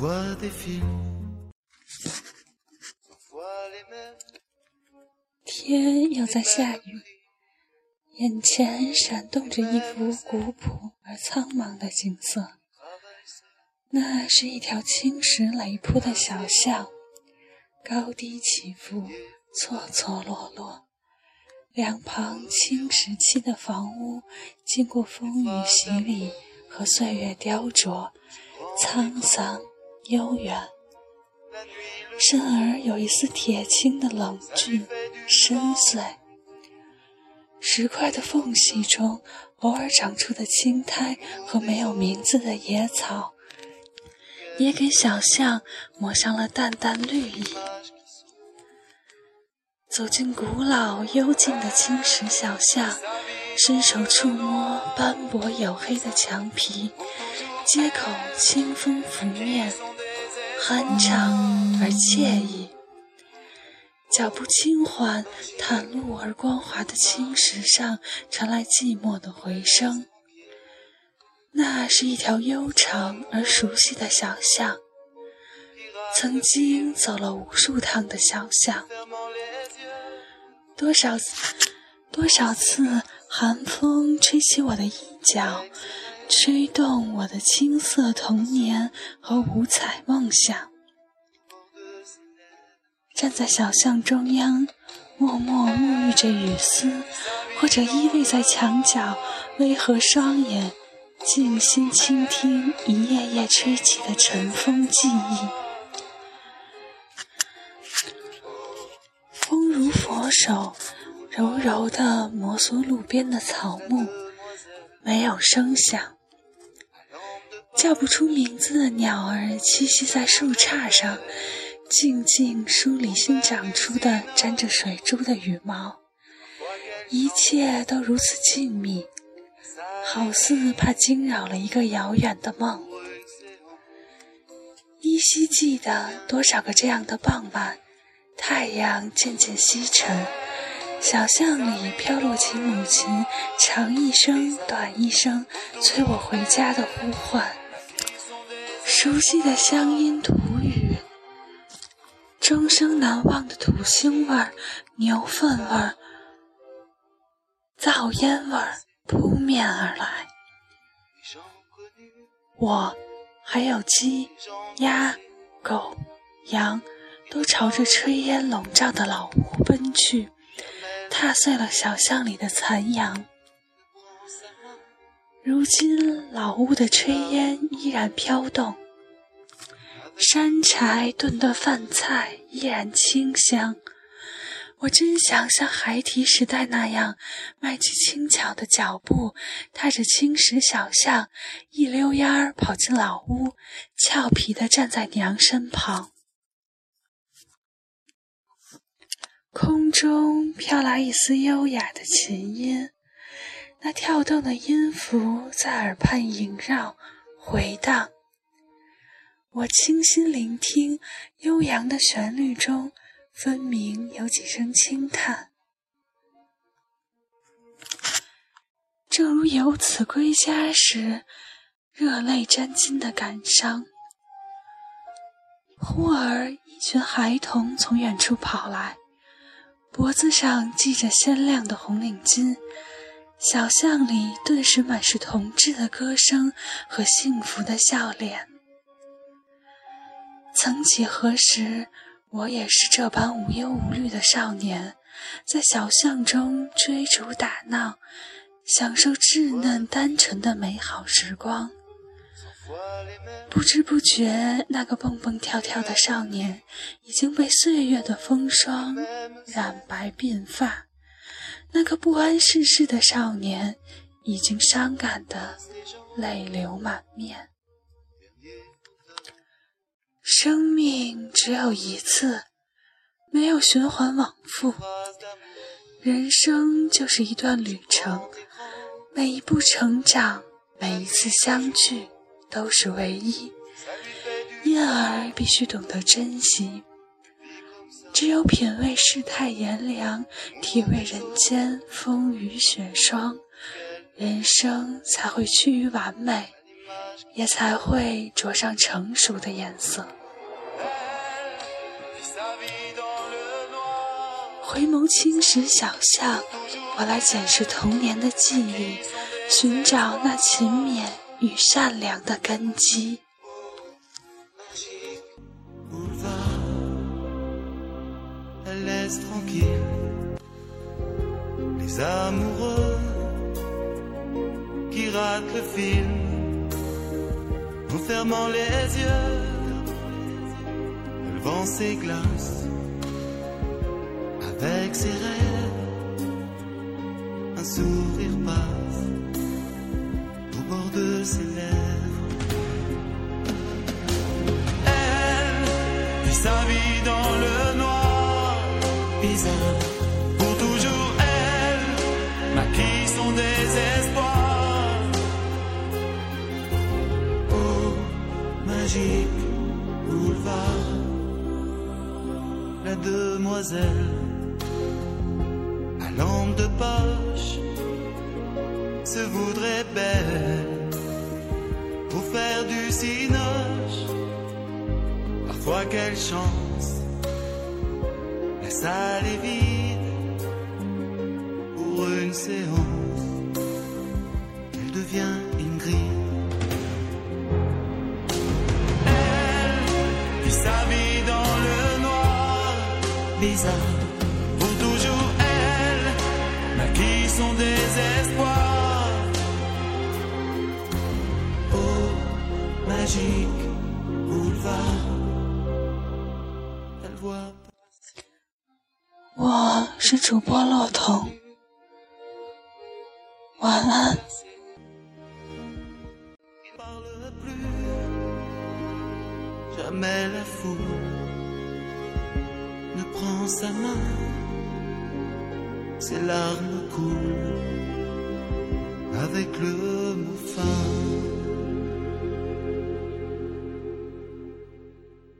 vois des films. 天又在下雨，眼前闪动着一幅古朴而苍茫的景色。那是一条青石垒铺的小巷，高低起伏，错错落落。两旁青石砌的房屋，经过风雨洗礼和岁月雕琢，沧桑悠远。甚而有一丝铁青的冷峻、深邃。石块的缝隙中，偶尔长出的青苔和没有名字的野草，也给小巷抹上了淡淡绿意。走进古老幽静的青石小巷，伸手触摸斑驳黝黑的墙皮，街口清风拂面。酣畅而惬意，脚步轻缓，袒露而光滑的青石上传来寂寞的回声。那是一条悠长而熟悉的小巷，曾经走了无数趟的小巷，多少次，多少次寒风吹起我的衣角。吹动我的青涩童年和五彩梦想，站在小巷中央，默默沐浴着雨丝，或者依偎在墙角，微合双眼，静心倾听一夜夜吹起的尘风记忆。风如佛手，柔柔地摩挲路边的草木，没有声响。叫不出名字的鸟儿栖息在树杈上，静静梳理新长出的沾着水珠的羽毛。一切都如此静谧，好似怕惊扰了一个遥远的梦。依稀记得多少个这样的傍晚，太阳渐渐西沉，小巷里飘落起母亲长一声短一声催我回家的呼唤。熟悉的乡音土语，终生难忘的土腥味儿、牛粪味儿、灶烟味儿扑面而来。我，还有鸡、鸭、狗、羊，都朝着炊烟笼罩的老屋奔去，踏碎了小巷里的残阳。如今，老屋的炊烟依然飘动。山柴炖的饭菜依然清香，我真想像孩提时代那样，迈起轻巧的脚步，踏着青石小巷，一溜烟儿跑进老屋，俏皮地站在娘身旁。空中飘来一丝优雅的琴音，那跳动的音符在耳畔萦绕回荡。我倾心聆听，悠扬的旋律中，分明有几声轻叹。正如游子归家时，热泪沾襟的感伤。忽而，一群孩童从远处跑来，脖子上系着鲜亮的红领巾，小巷里顿时满是童稚的歌声和幸福的笑脸。曾几何时，我也是这般无忧无虑的少年，在小巷中追逐打闹，享受稚嫩单纯的美好时光。不知不觉，那个蹦蹦跳跳的少年已经被岁月的风霜染白鬓发；那个不谙世事的少年已经伤感的泪流满面。生命只有一次，没有循环往复。人生就是一段旅程，每一步成长，每一次相聚，都是唯一，因而必须懂得珍惜。只有品味世态炎凉，体味人间风雨雪霜，人生才会趋于完美，也才会着上成熟的颜色。回眸青石小巷，我来检视童年的记忆，寻找那勤勉与善良的根基。Avec ses rêves, un sourire passe au bord de ses lèvres. Elle vit sa vie dans le noir, bizarre. Pour toujours, elle maquille son désespoir. Oh, magique boulevard, la demoiselle lampe de poche se voudrait belle pour faire du cinoche. Parfois quelle chance, la salle est vide pour une séance. Elle devient Ingrid. Elle vit sa vie dans le noir, bizarre magique boulevard. Elle voit 我是主播洛彤，晚安。Jamais la foule ne prend sa main, ses larmes coulent avec le mot fin.